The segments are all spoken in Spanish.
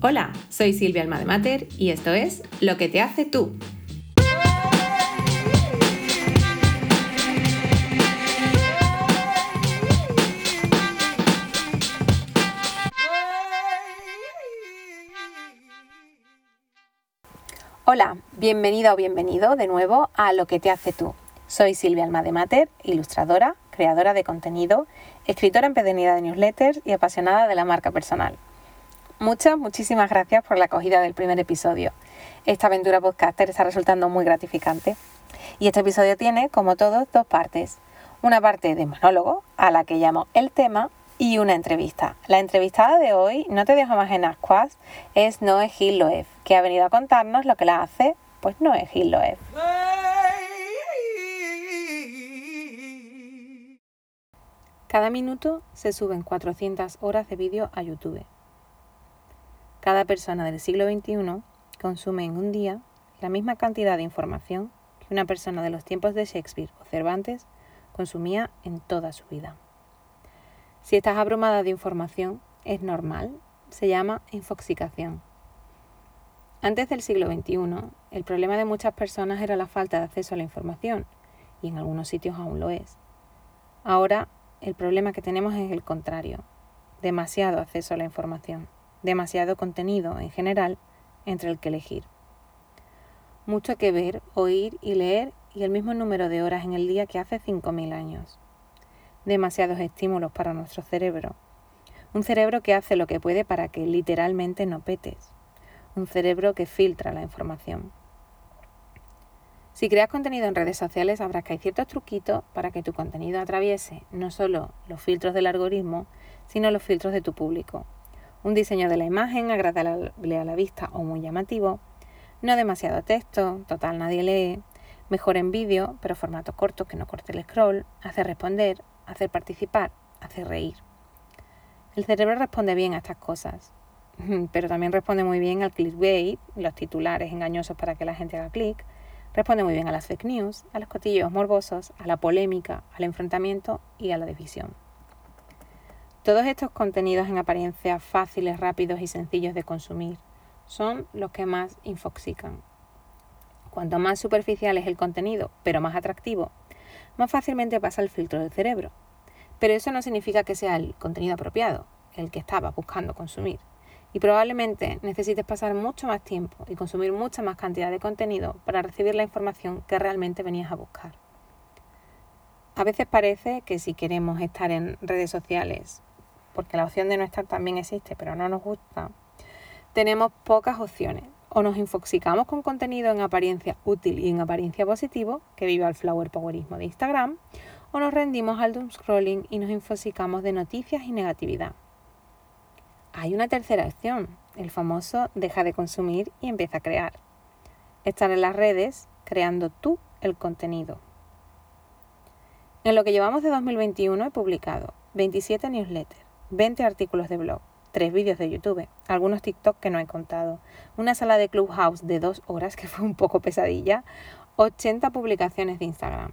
Hola, soy Silvia Alma de Mater y esto es Lo que te hace tú. Hola, bienvenida o bienvenido de nuevo a Lo que te hace tú. Soy Silvia Alma de Mater, ilustradora, creadora de contenido, escritora empedernida de newsletters y apasionada de la marca personal. Muchas, muchísimas gracias por la acogida del primer episodio. Esta aventura podcaster está resultando muy gratificante. Y este episodio tiene, como todos, dos partes. Una parte de monólogo, a la que llamo el tema, y una entrevista. La entrevistada de hoy, no te dejo más en ascuas, es Noé Gil Loeb, que ha venido a contarnos lo que la hace, pues Noé Gil Loeb. Cada minuto se suben 400 horas de vídeo a YouTube. Cada persona del siglo XXI consume en un día la misma cantidad de información que una persona de los tiempos de Shakespeare o Cervantes consumía en toda su vida. Si estás abrumada de información, es normal, se llama infoxicación. Antes del siglo XXI, el problema de muchas personas era la falta de acceso a la información, y en algunos sitios aún lo es. Ahora, el problema que tenemos es el contrario, demasiado acceso a la información demasiado contenido en general entre el que elegir. Mucho que ver, oír y leer y el mismo número de horas en el día que hace 5.000 años. Demasiados estímulos para nuestro cerebro. Un cerebro que hace lo que puede para que literalmente no petes. Un cerebro que filtra la información. Si creas contenido en redes sociales, habrá que hay ciertos truquitos para que tu contenido atraviese no solo los filtros del algoritmo, sino los filtros de tu público, un diseño de la imagen agradable a la vista o muy llamativo, no demasiado texto, total nadie lee, mejor en vídeo, pero formato corto que no corte el scroll, hacer responder, hacer participar, hacer reír. El cerebro responde bien a estas cosas, pero también responde muy bien al clickbait, los titulares engañosos para que la gente haga clic, responde muy bien a las fake news, a los cotilleos morbosos, a la polémica, al enfrentamiento y a la división. Todos estos contenidos en apariencia fáciles, rápidos y sencillos de consumir son los que más infoxican. Cuanto más superficial es el contenido, pero más atractivo, más fácilmente pasa el filtro del cerebro. Pero eso no significa que sea el contenido apropiado, el que estaba buscando consumir. Y probablemente necesites pasar mucho más tiempo y consumir mucha más cantidad de contenido para recibir la información que realmente venías a buscar. A veces parece que si queremos estar en redes sociales porque la opción de no estar también existe, pero no nos gusta, tenemos pocas opciones. O nos infoxicamos con contenido en apariencia útil y en apariencia positivo, que viva el flower powerismo de Instagram, o nos rendimos al doom scrolling y nos infoxicamos de noticias y negatividad. Hay una tercera opción, el famoso deja de consumir y empieza a crear. Estar en las redes creando tú el contenido. En lo que llevamos de 2021 he publicado 27 newsletters, 20 artículos de blog, 3 vídeos de YouTube, algunos TikTok que no he contado, una sala de Clubhouse de 2 horas que fue un poco pesadilla, 80 publicaciones de Instagram,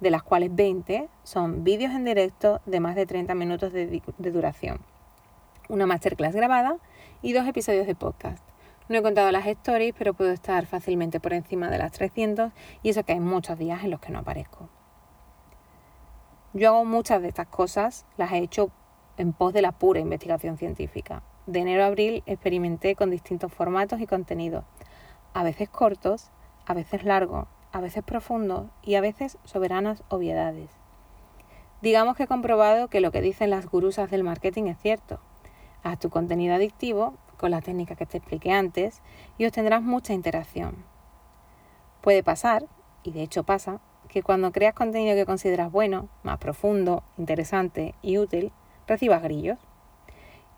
de las cuales 20 son vídeos en directo de más de 30 minutos de, duración, una masterclass grabada y dos episodios de podcast. No he contado las stories, pero puedo estar fácilmente por encima de las 300 y eso que hay muchos días en los que no aparezco. Yo hago muchas de estas cosas, las he hecho en pos de la pura investigación científica. De enero a abril experimenté con distintos formatos y contenidos, a veces cortos, a veces largos, a veces profundos y a veces soberanas obviedades. Digamos que he comprobado que lo que dicen las gurusas del marketing es cierto. Haz tu contenido adictivo con la técnica que te expliqué antes y obtendrás mucha interacción. Puede pasar, y de hecho pasa, que cuando creas contenido que consideras bueno, más profundo, interesante y útil, recibas grillos.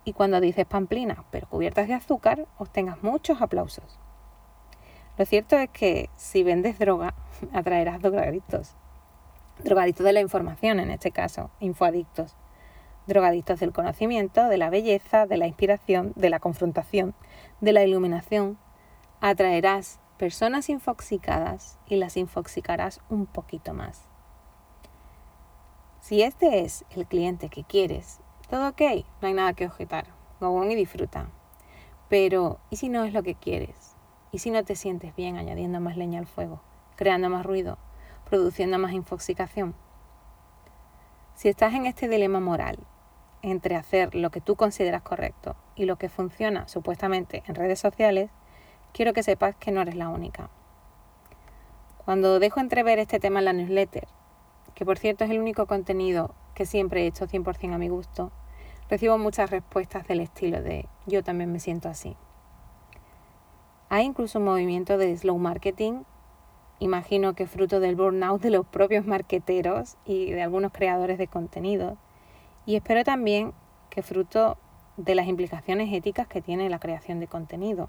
Y cuando dices pamplina, pero cubiertas de azúcar, obtengas muchos aplausos. Lo cierto es que si vendes droga, atraerás drogadictos. Drogadictos de la información, en este caso, infoadictos. Drogadictos del conocimiento, de la belleza, de la inspiración, de la confrontación, de la iluminación. Atraerás personas infoxicadas y las infoxicarás un poquito más. Si este es el cliente que quieres, todo ok, no hay nada que objetar. Go on y disfruta. Pero, ¿y si no es lo que quieres? ¿Y si no te sientes bien añadiendo más leña al fuego, creando más ruido, produciendo más infoxicación? Si estás en este dilema moral entre hacer lo que tú consideras correcto y lo que funciona supuestamente en redes sociales, quiero que sepas que no eres la única. Cuando dejo entrever este tema en la newsletter, que por cierto es el único contenido que siempre he hecho 100% a mi gusto, recibo muchas respuestas del estilo de yo también me siento así. Hay incluso un movimiento de slow marketing, imagino que fruto del burnout de los propios marketeros y de algunos creadores de contenido, y espero también que fruto de las implicaciones éticas que tiene la creación de contenido,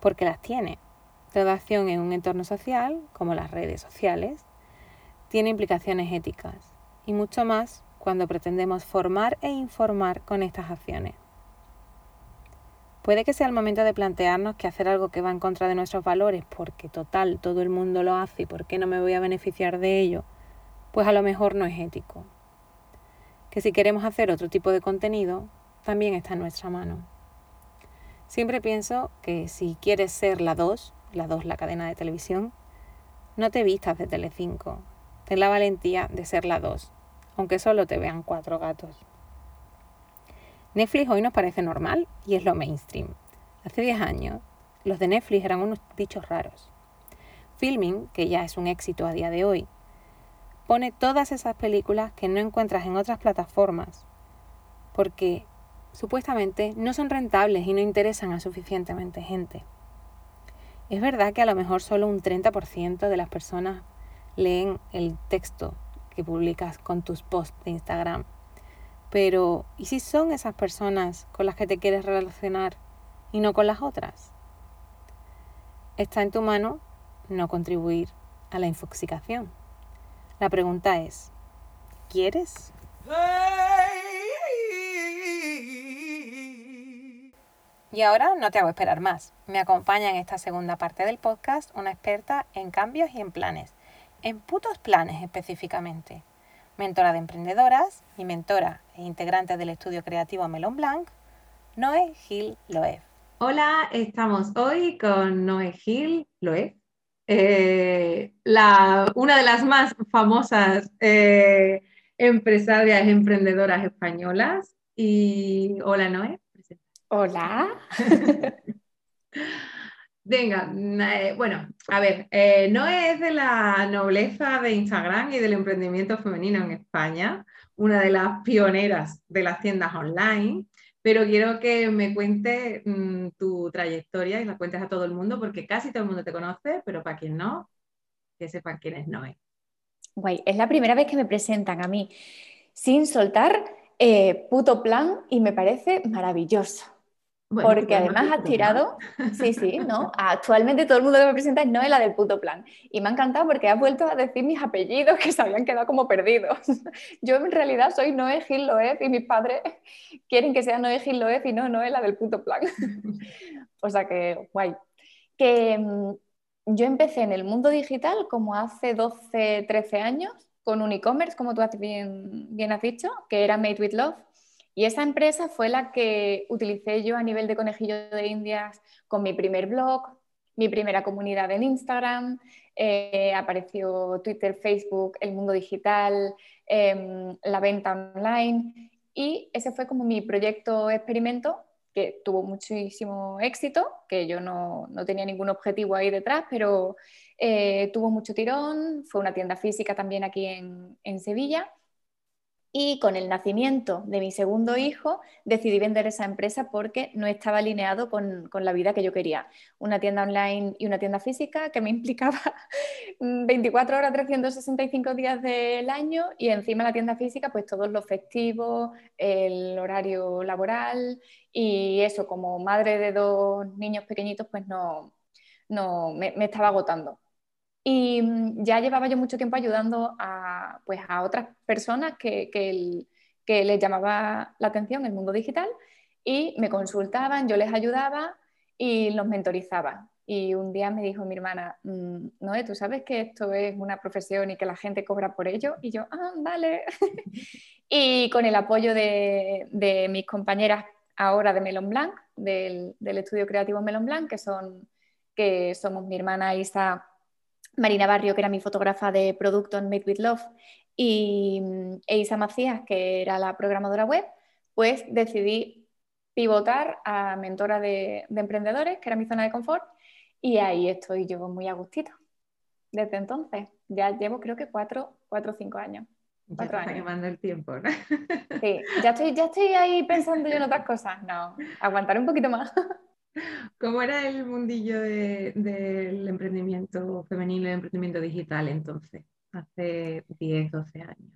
porque las tiene. Toda acción en un entorno social, como las redes sociales, tiene implicaciones éticas, y mucho más cuando pretendemos formar e informar con estas acciones. Puede que sea el momento de plantearnos que hacer algo que va en contra de nuestros valores, porque total, todo el mundo lo hace y por qué no me voy a beneficiar de ello, pues a lo mejor no es ético que si queremos hacer otro tipo de contenido, también está en nuestra mano. Siempre pienso que si quieres ser la 2, la 2 la cadena de televisión, no te vistas de Telecinco. Ten la valentía de ser la 2, aunque solo te vean cuatro gatos. Netflix hoy nos parece normal y es lo mainstream. Hace 10 años, los de Netflix eran unos bichos raros. Filming, que ya es un éxito a día de hoy, pone todas esas películas que no encuentras en otras plataformas, porque supuestamente no son rentables y no interesan a suficientemente gente. Es verdad que a lo mejor solo un 30% de las personas leen el texto que publicas con tus posts de Instagram. Pero, ¿y si son esas personas con las que te quieres relacionar y no con las otras? Está en tu mano no contribuir a la infoxicación. La pregunta es, ¿quieres? Y ahora no te hago esperar más. Me acompaña en esta segunda parte del podcast una experta en cambios y en planes, en putos planes específicamente. Mentora de emprendedoras y mentora e integrante del estudio creativo Melon Blanc, Noé Gil Loeb. Hola, estamos hoy con Noé Gil Loeb. Eh, la, una de las más famosas eh, empresarias emprendedoras españolas. Y hola, Noé. Hola. Venga, eh, bueno, a ver, Noé es de la nobleza de Instagram y del emprendimiento femenino en España, una de las pioneras de las tiendas online pero quiero que me cuentes mm, tu trayectoria y la cuentes a todo el mundo, porque casi todo el mundo te conoce, pero para quien no, que sepan quién es Noé. Guay, es la primera vez que me presentan a mí sin soltar eh, puto plan y me parece maravilloso porque además has tirado, sí, sí, ¿no? Actualmente todo el mundo que me presenta es Noé, la del puto plan. Y me ha encantado porque has vuelto a decir mis apellidos que se habían quedado como perdidos. Yo en realidad soy Noé Gil Loef y mis padres quieren que sea Noé Gil Loef y no Noé, la del puto plan. O sea que, guay. Que mm, yo empecé en el mundo digital como hace 12, 13 años con un e-commerce, como tú bien, bien has dicho, que era Made with Love y esa empresa fue la que utilicé yo a nivel de conejillo de indias con mi primer blog, mi primera comunidad en Instagram, eh, apareció Twitter, Facebook, el mundo digital, em, la venta online. Y ese fue como mi proyecto experimento que tuvo muchísimo éxito, que yo no, tenía ningún objetivo ahí detrás, pero eh, tuvo mucho tirón, fue una tienda física también aquí en, en Sevilla y con el nacimiento de mi segundo hijo decidí vender esa empresa porque no estaba alineado con, la vida que yo quería. Una tienda online y una tienda física que me implicaba 24 horas, 365 días del año y encima la tienda física, pues todos los festivos, el horario laboral y eso, como madre de dos niños pequeñitos, pues no, no me estaba agotando. Y mm, ya llevaba yo mucho tiempo ayudando a, pues, a otras personas que, que, les llamaba la atención el mundo digital y me consultaban, yo les ayudaba y los mentorizaba. Y un día me dijo mi hermana, mm, Noé, ¿tú sabes que esto es una profesión y que la gente cobra por ello? Y yo, ah, vale. y con el apoyo de, de mis compañeras ahora de Melon Blanc, del, estudio creativo Melon Blanc, que, son, que somos mi hermana Isa Marina Barrio, que era mi fotógrafa de producto en Made with Love, y e Isa Macías, que era la programadora web, pues decidí pivotar a mentora de, emprendedores, que era mi zona de confort, y ahí estoy yo muy a gustito. Desde entonces, ya llevo creo que cuatro, cuatro o cinco años. Ya está quemando el tiempo, ¿no? Sí, ya estoy, ya estoy ahí pensando yo en otras cosas. No, aguantar un poquito más. ¿Cómo era el mundillo del emprendimiento femenino y el emprendimiento digital entonces, hace 10, 12 años?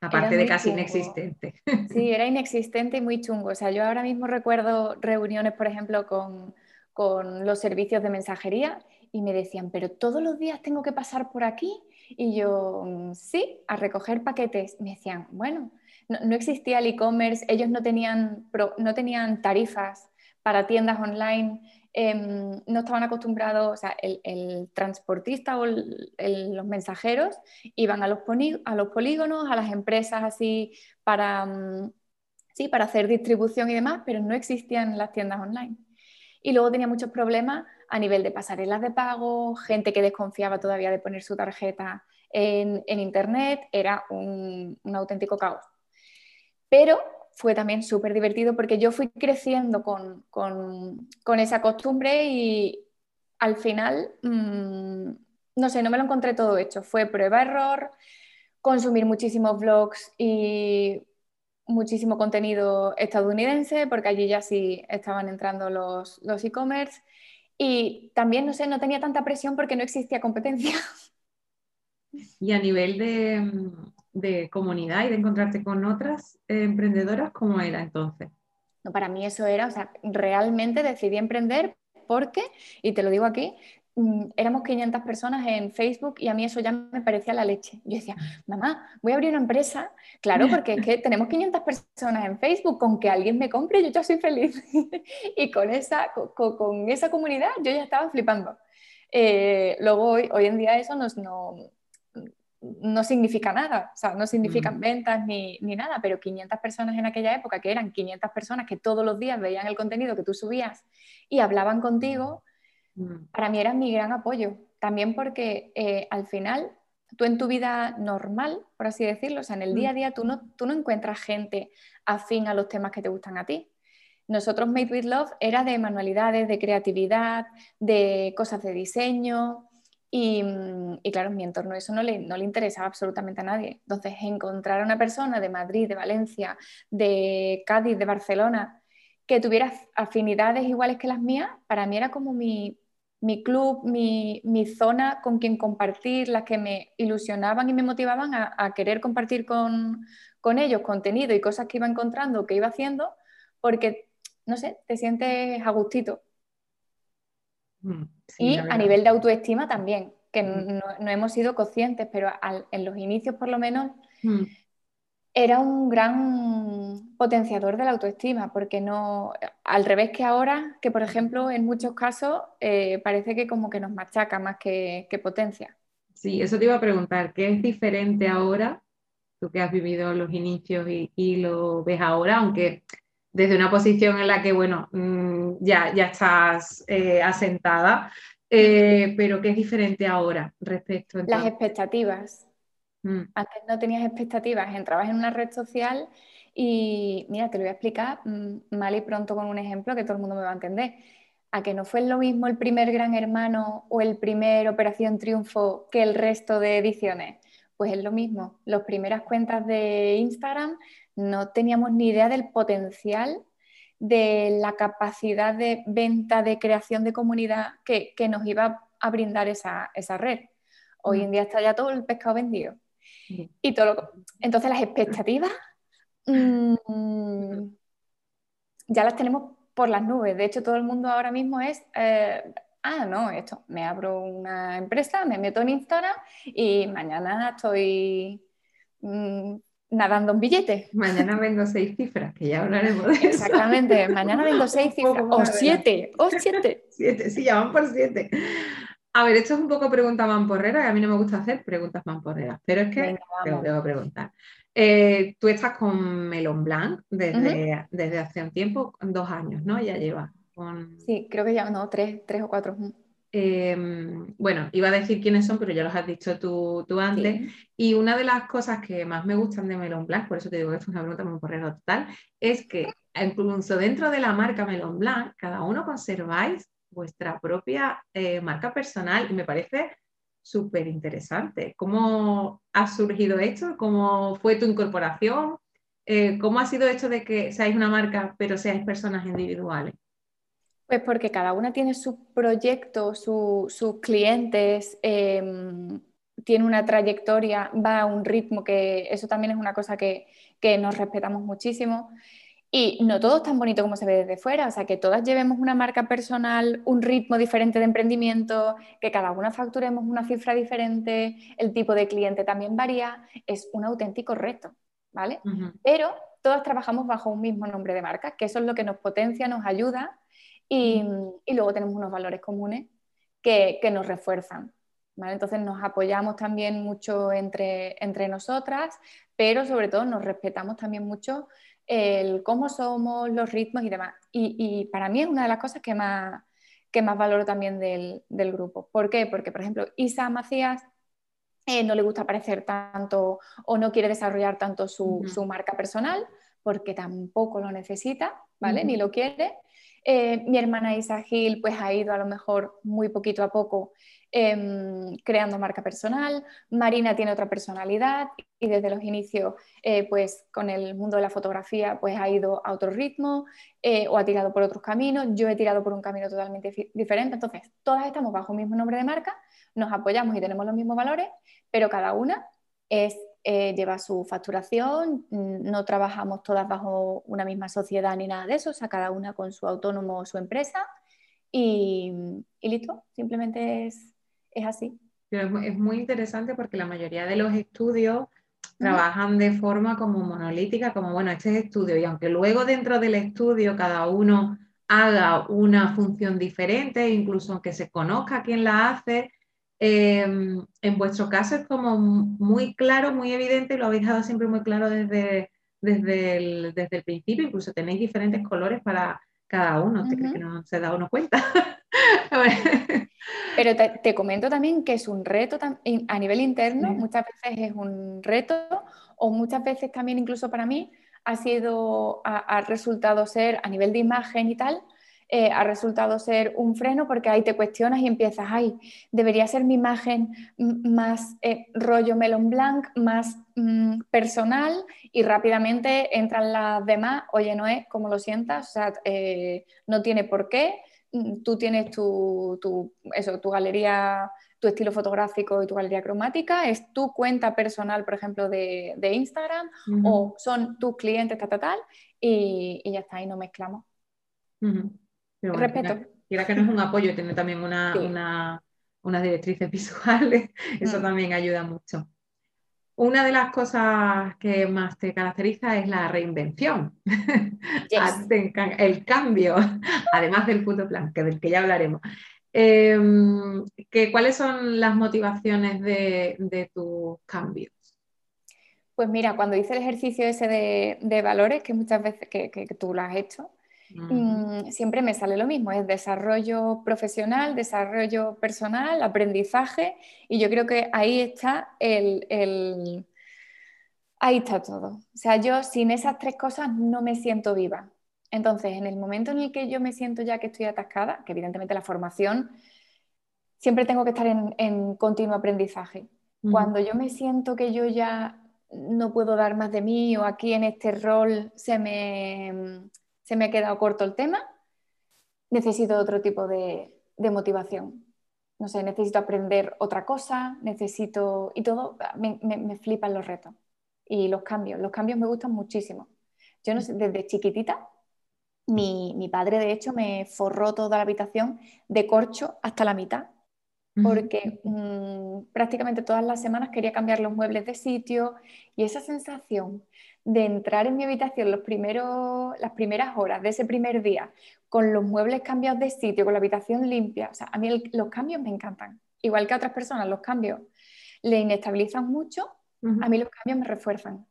Aparte de casi inexistente. Sí, era inexistente y muy chungo. O sea, yo ahora mismo recuerdo reuniones, por ejemplo, con, con los servicios de mensajería y me decían, pero todos los días tengo que pasar por aquí. Y yo, mm, sí, a recoger paquetes. Me decían, bueno, no, existía el e-commerce, ellos no tenían, no tenían tarifas para tiendas online, em, no estaban acostumbrados, o sea, el, transportista o los mensajeros iban a los, polígonos, a las empresas así para, mm, sí, para hacer distribución y demás, pero no existían las tiendas online. Y luego tenía muchos problemas a nivel de pasarelas de pago, gente que desconfiaba todavía de poner su tarjeta en, Internet, era un, auténtico caos. Pero fue también súper divertido porque yo fui creciendo con, esa costumbre y al final, mm, no sé, no me lo encontré todo hecho. Fue prueba-error, consumir muchísimos vlogs y muchísimo contenido estadounidense, porque allí ya sí estaban entrando los, los e-commerce. Y también, no sé, no tenía tanta presión porque no existía competencia. Y a nivel de, de comunidad y de encontrarte con otras emprendedoras, ¿cómo era entonces? No, para mí eso era, o sea, realmente decidí emprender porque, y te lo digo aquí, Mm, éramos 500 personas en Facebook y a mí eso ya me parecía la leche. Yo decía, mamá, voy a abrir una empresa. Claro, porque es que tenemos 500 personas en Facebook, con que alguien me compre yo ya soy feliz. y con esa, con, esa comunidad yo ya estaba flipando. Eh, luego hoy, hoy, en día eso no, no, significa nada, o sea, no significan mm. ventas ni, ni nada, pero 500 personas en aquella época, que eran 500 personas que todos los días veían el contenido que tú subías y hablaban contigo Mm. para mí era mi gran apoyo. También porque eh, al final, tú en tu vida normal, por así decirlo, o sea, en el día a mm. día tú no, tú no encuentras gente afín a los temas que te gustan a ti. Nosotros Made with Love era de manualidades, de creatividad, de cosas de diseño. Y, mm, y, claro, en mi entorno eso no le, no le interesaba absolutamente a nadie. Entonces, encontrar a una persona de Madrid, de Valencia, de Cádiz, de Barcelona, que tuviera afinidades iguales que las mías, para mí era como mi, mi club, mi, zona con quien compartir, las que me ilusionaban y me motivaban a, querer compartir con, ellos contenido y cosas que iba encontrando, que iba haciendo, porque, no sé, te sientes a gustito. Mm, y a nivel de autoestima también, que mm. no, hemos sido conscientes, pero en los inicios por lo menos mm era un gran potenciador de la autoestima, porque no, al revés que ahora, que por ejemplo en muchos casos eh, parece que como que nos machaca más que, potencia. Sí, eso te iba a preguntar, ¿qué es diferente ahora, tú que has vivido los inicios y, lo ves ahora, aunque desde una posición en la que, bueno, mm, ya, ya estás eh, asentada, eh, pero ¿qué es diferente ahora respecto a... Las expectativas Mm. Antes no tenías expectativas, entrabas en una red social y mira, te lo voy a explicar mm, mal y pronto con un ejemplo que todo el mundo me va a entender. A que no fue lo mismo el primer Gran Hermano o el primer Operación Triunfo que el resto de ediciones. Pues es lo mismo. Las primeras cuentas de Instagram no teníamos ni idea del potencial de la capacidad de venta, de creación de comunidad que, nos iba a brindar esa, esa red. Hoy mm. en día está ya todo el pescado vendido. Y todo Entonces las expectativas mm, ya las tenemos por las nubes. De hecho, todo el mundo ahora mismo es, eh, ah, no, esto, me abro una empresa, me meto en Instagram y mañana estoy mm, nadando en billetes. Mañana vendo seis cifras, que ya hablaremos de eso. Exactamente, mañana vendo seis cifras, o siete, o siete. Siete, sí, ya van por siete. A ver, esto es un poco pregunta mamporrera, y a mí no me gusta hacer preguntas mamporreras, pero es que te lo que preguntar. Eh, tú estás con Melon Blanc desde, desde hace un tiempo, dos años, ¿no? Ya lleva. Con... Sí, creo que ya, no, tres, tres o cuatro. Em, bueno, iba a decir quiénes son, pero ya los has dicho tú, tú antes. Y una de las cosas que más me gustan de Melon Blanc, por eso te digo que es una pregunta muy correo total, es que incluso dentro de la marca Melon Blanc, cada uno conserváis vuestra propia eh, marca personal y me parece súper interesante. ¿Cómo ha surgido esto? ¿Cómo fue tu incorporación? Eh, ¿Cómo ha sido esto de que seáis una marca pero seáis personas individuales? Pues porque cada una tiene su proyecto, sus clientes, em, tiene una trayectoria, va a un ritmo que eso también es una cosa que, que nos respetamos muchísimo. Y no todo es tan bonito como se ve desde fuera, o sea, que todas llevemos una marca personal, un ritmo diferente de emprendimiento, que cada una facturemos una cifra diferente, el tipo de cliente también varía, es un auténtico reto, ¿vale? Pero todas trabajamos bajo un mismo nombre de marca, que eso es lo que nos potencia, nos ayuda y, luego tenemos unos valores comunes que, nos refuerzan. ¿vale? Entonces nos apoyamos también mucho entre, entre nosotras, pero sobre todo nos respetamos también mucho el cómo somos, los ritmos y demás. Y, para mí es una de las cosas que más, que más valoro también del, grupo. ¿Por qué? Porque, por ejemplo, Isa Macías eh, no le gusta aparecer tanto o no quiere desarrollar tanto su, marca personal porque tampoco lo necesita, ¿vale? Ni lo quiere. Eh, mi hermana Isa Gil pues ha ido a lo mejor muy poquito a poco Em, creando marca personal. Marina tiene otra personalidad y desde los inicios, eh, pues con el mundo de la fotografía, pues ha ido a otro ritmo eh, o ha tirado por otros caminos. Yo he tirado por un camino totalmente diferente. Entonces, todas estamos bajo el mismo nombre de marca, nos apoyamos y tenemos los mismos valores, pero cada una es, eh, lleva su facturación, mm, no trabajamos todas bajo una misma sociedad ni nada de eso, o sea, cada una con su autónomo o su empresa. Y, y listo, simplemente es es así. es muy interesante porque la mayoría de los estudios trabajan de forma como monolítica, como bueno, este es estudio, y aunque luego dentro del estudio cada uno haga una función diferente, incluso aunque se conozca quién la hace, em, en vuestro caso es como muy claro, muy evidente, lo habéis dejado siempre muy claro desde, desde, el, desde el principio, incluso tenéis diferentes colores para cada uno, ¿te crees que no se da uno cuenta? Pero te, comento también que es un reto a nivel interno, muchas veces es un reto o muchas veces también incluso para mí ha sido, ha, resultado ser a nivel de imagen y tal, eh, ha resultado ser un freno porque ahí te cuestionas y empiezas, ay, debería ser mi imagen más eh, rollo melon blanc, más mm, personal y rápidamente entran las demás, oye, no es como lo sientas, o sea, eh, no tiene por qué, Mm, tú tienes tu, eso, tu galería, tu estilo fotográfico y tu galería cromática, es tu cuenta personal, por ejemplo, de, Instagram, o son tus clientes, tal, tal, tal, y, ya está, ahí no mezclamos. Respeto. Mira, que no es un apoyo, tiene también una, unas directrices visuales, eso mm. también ayuda mucho. Una de las cosas que más te caracteriza es la reinvención, el cambio, además del puto plan, que del que ya hablaremos. Em, ¿Cuáles son las motivaciones de, tus cambios? Pues mira, cuando hice el ejercicio ese de, valores, que muchas veces que, que tú lo has hecho, Mm, siempre me sale lo mismo, es desarrollo profesional, desarrollo personal, aprendizaje y yo creo que ahí está el, ahí está todo. O sea, yo sin esas tres cosas no me siento viva. Entonces, en el momento en el que yo me siento ya que estoy atascada, que evidentemente la formación, siempre tengo que estar en, continuo aprendizaje. Cuando yo me siento que yo ya no puedo dar más de mí o aquí en este rol se me se me ha quedado corto el tema, necesito otro tipo de, motivación. No sé, necesito aprender otra cosa, necesito... Y todo, me, me, flipan los retos y los cambios. Los cambios me gustan muchísimo. Yo no sé, desde chiquitita, mi, mi, padre de hecho me forró toda la habitación de corcho hasta la mitad, porque mm, prácticamente todas las semanas quería cambiar los muebles de sitio y esa sensación de entrar en mi habitación los primeros, las primeras horas de ese primer día con los muebles cambiados de sitio, con la habitación limpia. O sea, a mí los cambios me encantan. Igual que a otras personas, los cambios le inestabilizan mucho, a mí los cambios me refuerzan.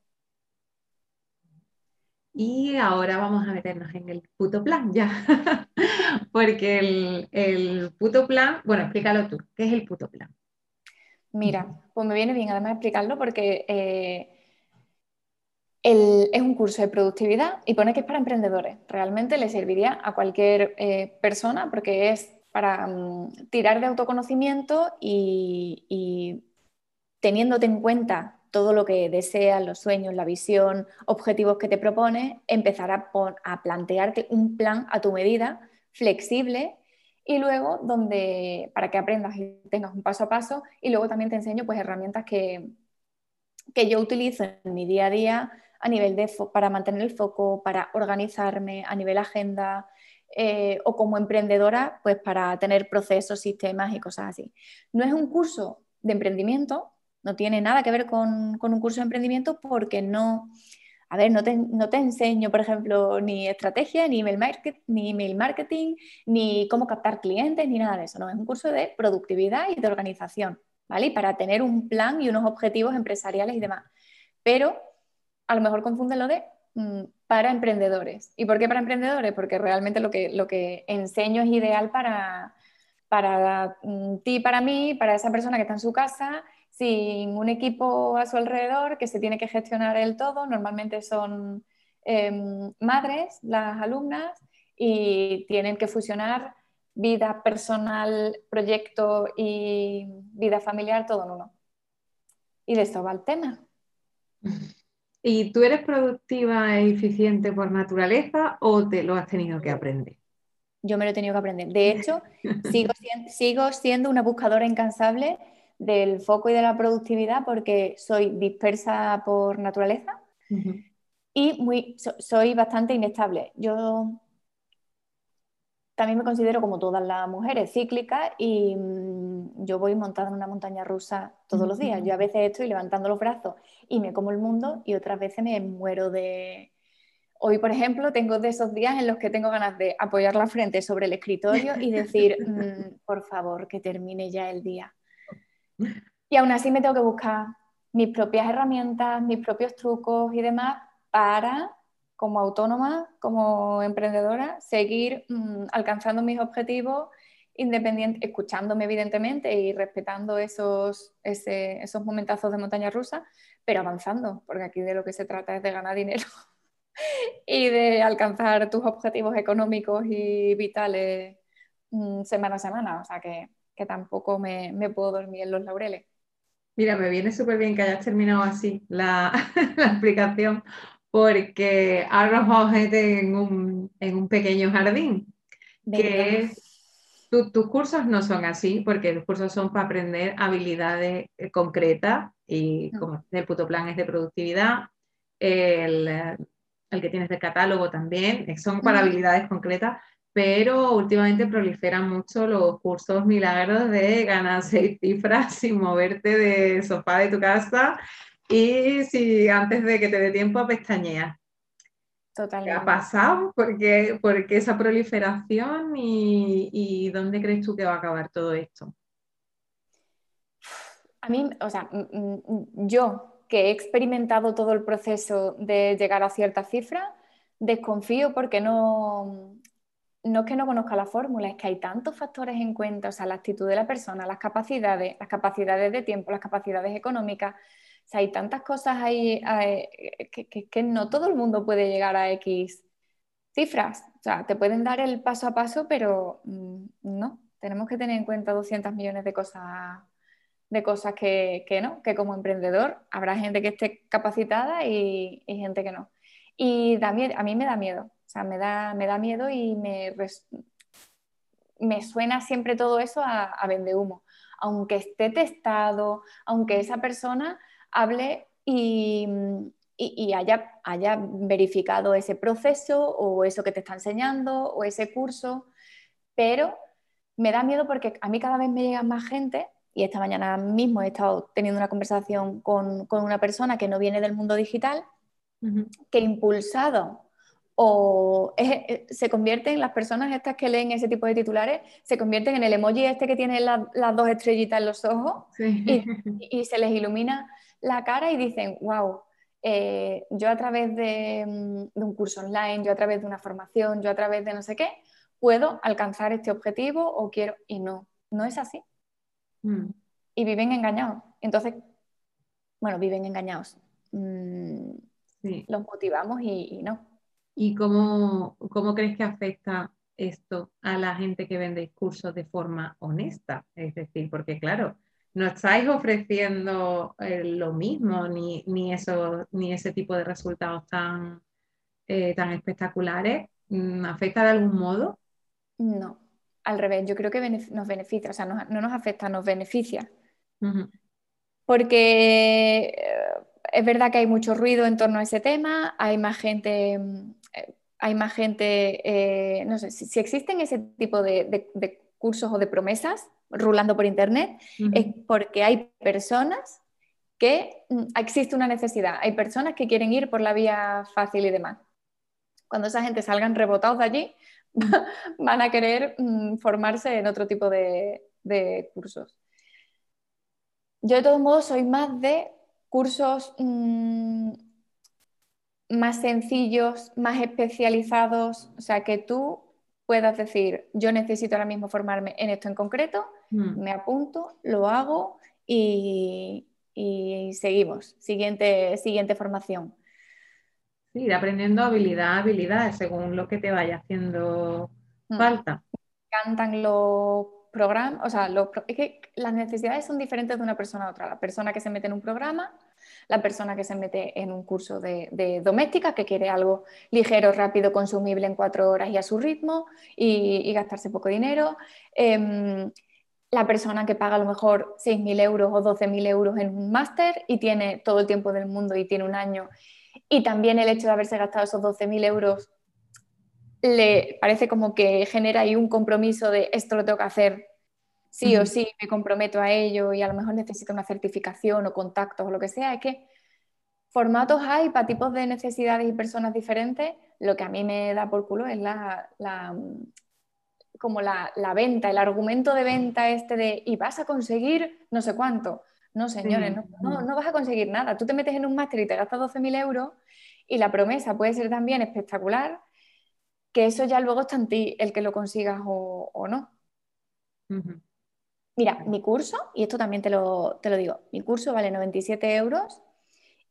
Y ahora vamos a meternos en el puto plan ya, porque el, el, puto plan, bueno, explícalo tú, ¿qué es el puto plan? Mira, pues me viene bien además explicarlo porque eh, es un curso de productividad y pone que es para emprendedores. Realmente le serviría a cualquier eh, persona porque es para mm, tirar de autoconocimiento y, teniéndote en cuenta todo lo que deseas, los sueños, la visión, objetivos que te propones, empezar a, a plantearte un plan a tu medida, flexible, y luego donde, para que aprendas y tengas un paso a paso, y luego también te enseño pues herramientas que, que yo utilizo en mi día a día a nivel de para mantener el foco, para organizarme a nivel agenda, eh, o como emprendedora, pues para tener procesos, sistemas y cosas así. No es un curso de emprendimiento, no tiene nada que ver con, un curso de emprendimiento porque no, a ver, no te, enseño, por ejemplo, ni estrategia, ni email, ni email marketing, ni cómo captar clientes, ni nada de eso. No, es un curso de productividad y de organización, ¿vale? Y para tener un plan y unos objetivos empresariales y demás. Pero a lo mejor confunden lo de mm, para emprendedores. ¿Y por qué para emprendedores? Porque realmente lo que, lo que enseño es ideal para, para mm, ti, para mí, para esa persona que está en su casa sin un equipo a su alrededor que se tiene que gestionar el todo. Normalmente son em, madres las alumnas y tienen que fusionar vida personal, proyecto y vida familiar todo en uno. Y de eso va el tema. ¿Y tú eres productiva e eficiente por naturaleza o te lo has tenido que aprender? Yo me lo he tenido que aprender. De hecho, sigo, sigo siendo una buscadora incansable del foco y de la productividad porque soy dispersa por naturaleza y muy, soy bastante inestable. Yo también me considero como todas las mujeres cíclicas y mm, yo voy montada en una montaña rusa todos los días. Yo a veces estoy levantando los brazos y me como el mundo y otras veces me muero de... Hoy, por ejemplo, tengo de esos días en los que tengo ganas de apoyar la frente sobre el escritorio y decir, mm, por favor, que termine ya el día. Y aún así me tengo que buscar mis propias herramientas, mis propios trucos y demás para, como autónoma, como emprendedora, seguir mm, alcanzando mis objetivos independiente, escuchándome evidentemente y respetando esos, esos momentazos de montaña rusa, pero avanzando, porque aquí de lo que se trata es de ganar dinero y de alcanzar tus objetivos económicos y vitales mm, semana a semana. O sea que que tampoco me, puedo dormir en los laureles. Mira, me viene súper bien que hayas terminado así la, explicación, porque arrojado gente en un, en un pequeño jardín, que tus cursos no son así, porque los cursos son para aprender habilidades eh, concretas y mm. como el puto plan es de productividad, el, el que tienes de catálogo también, eh, son para habilidades concretas, pero últimamente proliferan mucho los cursos milagros de ganar seis cifras sin moverte del sofá de tu casa y si antes de que te dé tiempo a pestañear. Totalmente. ¿Qué ha pasado? ¿Por qué, esa proliferación y, y, dónde crees tú que va a acabar todo esto? A mí, o sea, yo que he experimentado todo el proceso de llegar a cierta cifra, desconfío porque no, no es que no conozca la fórmula, es que hay tantos factores en cuenta, o sea, la actitud de la persona, las capacidades, las capacidades de tiempo, las capacidades económicas, sea, hay tantas cosas ahí eh, que, no todo el mundo puede llegar a X cifras, o sea, te pueden dar el paso a paso, pero mm, no, tenemos que tener en cuenta 200 millones de cosas de cosas que, no, que como emprendedor habrá gente que esté capacitada y, gente que no. Y a mí me da miedo, o sea, me da, me da miedo y me, me suena siempre todo eso a, a vende humo. Aunque esté testado, aunque esa persona hable y, y, haya, haya, verificado ese proceso o eso que te está enseñando o ese curso, pero me da miedo porque a mí cada vez me llega más gente y esta mañana mismo he estado teniendo una conversación con, con una persona que no viene del mundo digital, que impulsado o eh, se convierten, las personas estas que leen ese tipo de titulares, se convierten en el emoji este que tiene las dos estrellitas en los ojos y, se les ilumina la cara y dicen, wow, eh, yo a través mm, de, un curso online, yo a través de una formación, yo a través de no sé qué, puedo alcanzar este objetivo o quiero, y no, no es así. Mm. Y viven engañados. Entonces, bueno, viven engañados. Mm, los motivamos y, no. ¿Y cómo, cómo crees que afecta esto a la gente que vende cursos de forma honesta? Es decir, porque claro, no estáis ofreciendo eh, lo mismo, ni, ni, eso, ni ese tipo de resultados tan, eh, tan espectaculares. Mm, ¿Afecta de algún modo? No, al revés, yo creo que nos beneficia, o sea, no, nos afecta, nos beneficia. Porque eh, es verdad que hay mucho ruido en torno a ese tema, hay más gente, hay más gente, no sé, si, existen ese tipo de cursos o de promesas, rulando por internet, es porque hay personas que mm, existe una necesidad, hay personas que quieren ir por la vía fácil y demás. Cuando esa gente salgan rebotados de allí, van a querer mm, formarse en otro tipo de, cursos. Yo de todos modos soy más de cursos mm, más sencillos, más especializados, o sea, que tú puedas decir, yo necesito ahora mismo formarme en esto en concreto, mm. me apunto, lo hago y, seguimos. Siguiente, siguiente formación. Sí, ir aprendiendo habilidad, habilidad, según lo que te vaya haciendo mm. falta. Me encantan los programas, o sea, es que las necesidades son diferentes de una persona a otra. La persona que se mete en un programa la persona que se mete en un curso de, doméstica, que quiere algo ligero, rápido, consumible en cuatro horas y a su ritmo y, gastarse poco dinero. Em, la persona que paga a lo mejor 6.000 euros o 12.000 euros en un máster y tiene todo el tiempo del mundo y tiene un año. Y también el hecho de haberse gastado esos 12.000 euros le parece como que genera ahí un compromiso de esto lo tengo que hacer sí o sí me comprometo a ello y a lo mejor necesito una certificación o contactos o lo que sea, es que formatos hay para tipos de necesidades y personas diferentes, lo que a mí me da por culo es la, como la, venta, el argumento de venta este de y vas a conseguir no sé cuánto. No, señores, no, no, vas a conseguir nada. Tú te metes en un máster y te gastas 12.000 euros y la promesa puede ser también espectacular, que eso ya luego está en ti el que lo consigas o, no. Mira, mi curso, y esto también te lo, digo, mi curso vale 97 euros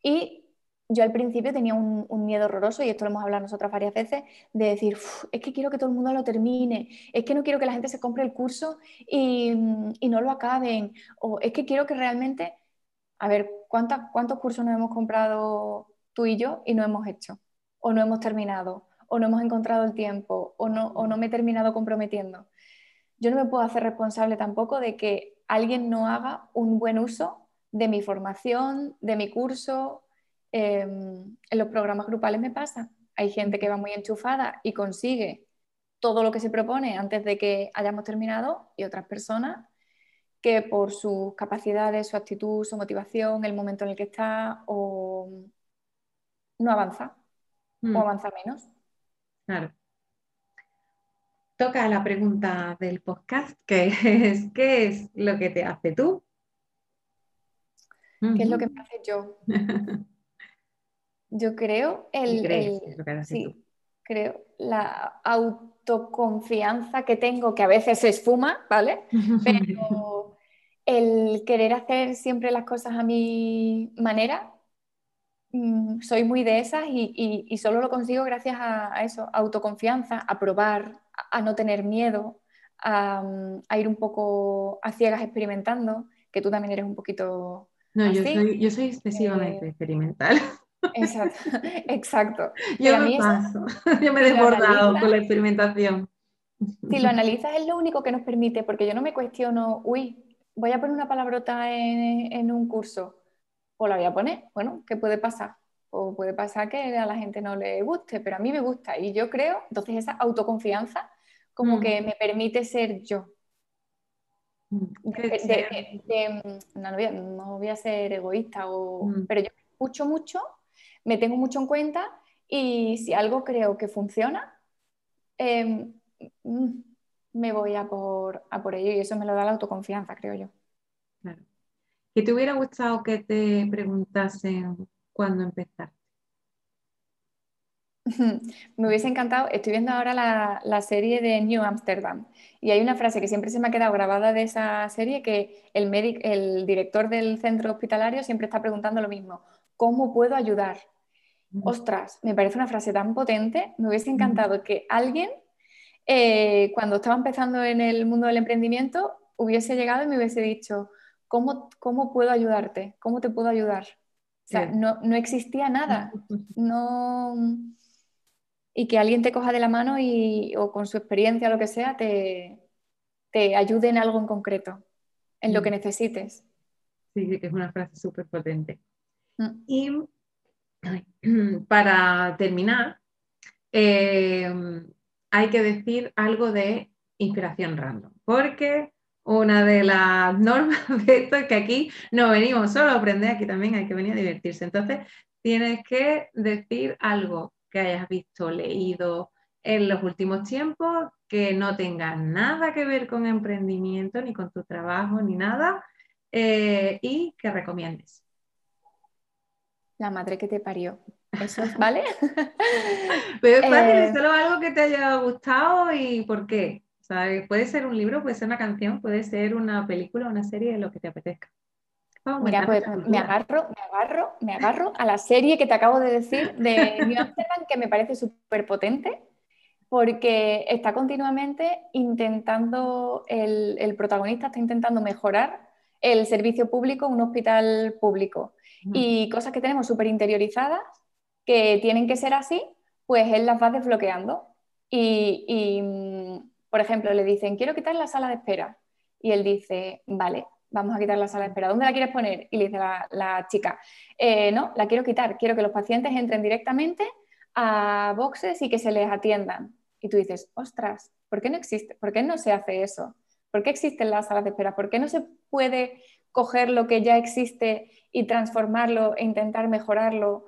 y yo al principio tenía un, miedo horroroso, y esto lo hemos hablado nosotras varias veces, de decir, es que quiero que todo el mundo lo termine, es que no quiero que la gente se compre el curso y, no lo acaben, o es que quiero que realmente, a ver, ¿cuántos cursos nos hemos comprado tú y yo y no hemos hecho? O no hemos terminado, o no hemos encontrado el tiempo, o no, o no me he terminado comprometiendo yo no me puedo hacer responsable tampoco de que alguien no haga un buen uso de mi formación, de mi curso. Em, en los programas grupales me pasa. Hay gente que va muy enchufada y consigue todo lo que se propone antes de que hayamos terminado y otras personas que por sus capacidades, su actitud, su motivación, el momento en el que está, o no avanza o mm. avanza menos. Claro toca la pregunta del podcast, que es, ¿qué es lo que te hace tú? ¿Qué es lo que me hace yo? Yo creo el, sí, creo la autoconfianza que tengo, que a veces se esfuma, ¿vale? Pero el querer hacer siempre las cosas a mi manera, mm, soy muy de esas y, solo lo consigo gracias a, a, eso, autoconfianza, a probar, a no tener miedo, a, ir un poco a ciegas experimentando, que tú también eres un poquito... No, Yo, soy, yo soy excesivamente eh, experimental. Exacto, exacto. Yo me paso, yo me he desbordado con la experimentación. Si lo analizas es lo único que nos permite, porque yo no me cuestiono, uy, voy a poner una palabrota en, en un curso, o la voy a poner, bueno, ¿qué puede pasar? O puede pasar que a la gente no le guste, pero a mí me gusta y yo creo, entonces esa autoconfianza como que mm. me permite ser yo. Mm, no, voy a, ser egoísta, mm. pero yo escucho mucho, me tengo mucho en cuenta y si algo creo que funciona, em, me voy a por, a por ello y eso me lo da la autoconfianza, creo yo. Claro. ¿Qué te hubiera gustado que te preguntasen cuando empezaste? Me hubiese encantado, estoy viendo ahora la, serie de New Amsterdam y hay una frase que siempre se me ha quedado grabada de esa serie que el, el director del centro hospitalario siempre está preguntando lo mismo, ¿cómo puedo ayudar? Ostras, me parece una frase tan potente, me hubiese encantado que alguien eh, cuando estaba empezando en el mundo del emprendimiento hubiese llegado y me hubiese dicho, ¿cómo, cómo puedo ayudarte? ¿Cómo te puedo ayudar? O sea, no, no existía nada. No y que alguien te coja de la mano y, o con su experiencia lo que sea te, te ayude en algo en concreto, en lo que mm. necesites. Sí, que es una frase súper potente. Mm. Y para terminar, eh, hay que decir algo de inspiración random, porque una de las normas de esto es que aquí no venimos solo a aprender, aquí también hay que venir a divertirse. Entonces, tienes que decir algo que hayas visto, leído en los últimos tiempos, que no tenga nada que ver con emprendimiento, ni con tu trabajo, ni nada, eh, y que recomiendes. La madre que te parió. Eso es, ¿vale? Pero es fácil, eh, solo algo que te haya gustado y por qué. Puede ser un libro, puede ser una canción, puede ser una película, una serie, lo que te apetezca. Mira, pues me agarro, me agarro, me agarro a la serie que te acabo de decir de New Amsterdam, que me parece súper potente, porque está continuamente intentando, el, protagonista está intentando mejorar el servicio público, un hospital público. Y cosas que tenemos súper interiorizadas, que tienen que ser así, pues él las va desbloqueando. Y, y, mm, por ejemplo, le dicen, quiero quitar la sala de espera. Y él dice, vale, vamos a quitar la sala de espera, ¿dónde la quieres poner? Y le dice la, chica, eh, no, la quiero quitar, quiero que los pacientes entren directamente a boxes y que se les atiendan. Y tú dices, ostras, ¿por qué no existe? ¿Por qué no se hace eso? ¿Por qué existen las salas de espera? ¿Por qué no se puede coger lo que ya existe y transformarlo e intentar mejorarlo?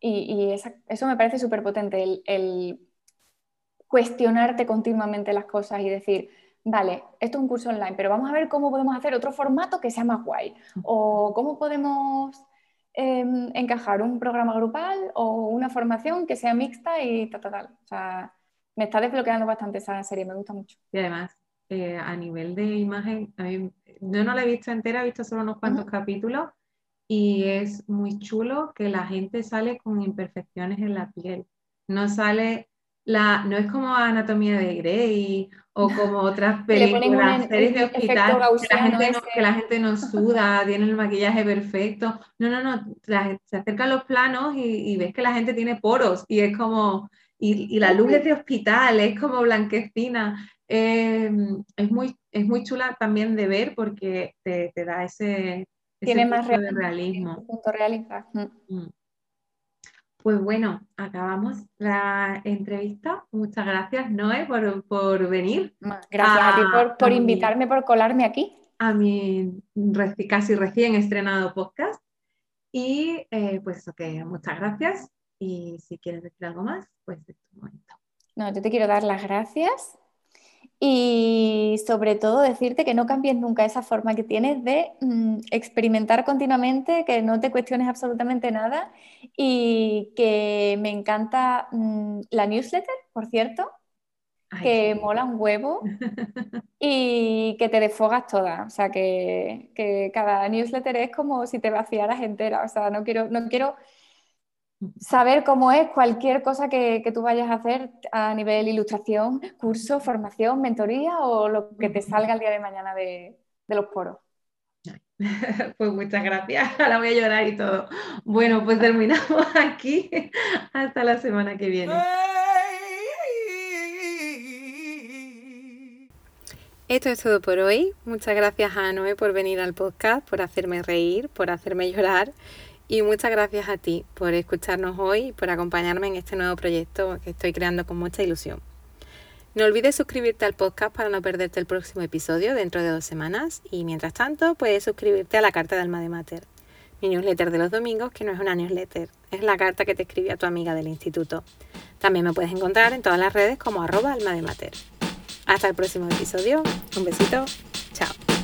y, eso me parece súper potente, el cuestionarte continuamente las cosas y decir, vale, esto es un curso online, pero vamos a ver cómo podemos hacer otro formato que sea más guay. O cómo podemos em, encajar un programa grupal o una formación que sea mixta y tal, tal, tal. O sea, me está desbloqueando bastante esa serie, me gusta mucho. Y además, eh, a nivel de imagen, yo no la he visto entera, he visto solo unos cuantos capítulos y es muy chulo que la gente sale con imperfecciones en la piel. No sale la, no es como Anatomía de Grey o como otras películas, series de hospital, que la, gente no, que la gente no suda, tiene el maquillaje perfecto. No, no, no, se acercan los planos y, ves que la gente tiene poros y es como, y, la luz es de hospital, es como blanquecina. Em, es, muy, es muy chula también de ver porque te, da ese, tiene más realismo. Punto realista. Mm. Pues bueno, acabamos la entrevista. Muchas gracias, Noé, por, venir. Gracias a, ti por, invitarme, por colarme aquí. A mi casi recién estrenado podcast. Y eh, pues ok, muchas gracias. Y si quieres decir algo más, pues es tu momento. No, yo te quiero dar las gracias y sobre todo decirte que no cambies nunca esa forma que tienes de mm, experimentar continuamente, que no te cuestiones absolutamente nada y que me encanta mm, la newsletter, por cierto, que mola un huevo y que te desfogas toda. O sea, que, que, cada newsletter es como si te vaciaras entera. O sea, no quiero, no quiero saber cómo es cualquier cosa que, tú vayas a hacer a nivel ilustración, curso, formación, mentoría o lo que te salga el día de mañana de, los poros. Pues muchas gracias, ahora voy a llorar y todo. Bueno, pues terminamos aquí. Hasta la semana que viene. Esto es todo por hoy. Muchas gracias a Noé por venir al podcast, por hacerme reír, por hacerme llorar y muchas gracias a ti por escucharnos hoy y por acompañarme en este nuevo proyecto que estoy creando con mucha ilusión. No olvides suscribirte al podcast para no perderte el próximo episodio dentro de dos semanas y mientras tanto puedes suscribirte a la carta de Alma de Mater, mi newsletter de los domingos que no es una newsletter, es la carta que te escribí a tu amiga del instituto. También me puedes encontrar en todas las redes como arroba alma de mater. Hasta el próximo episodio, un besito, chao.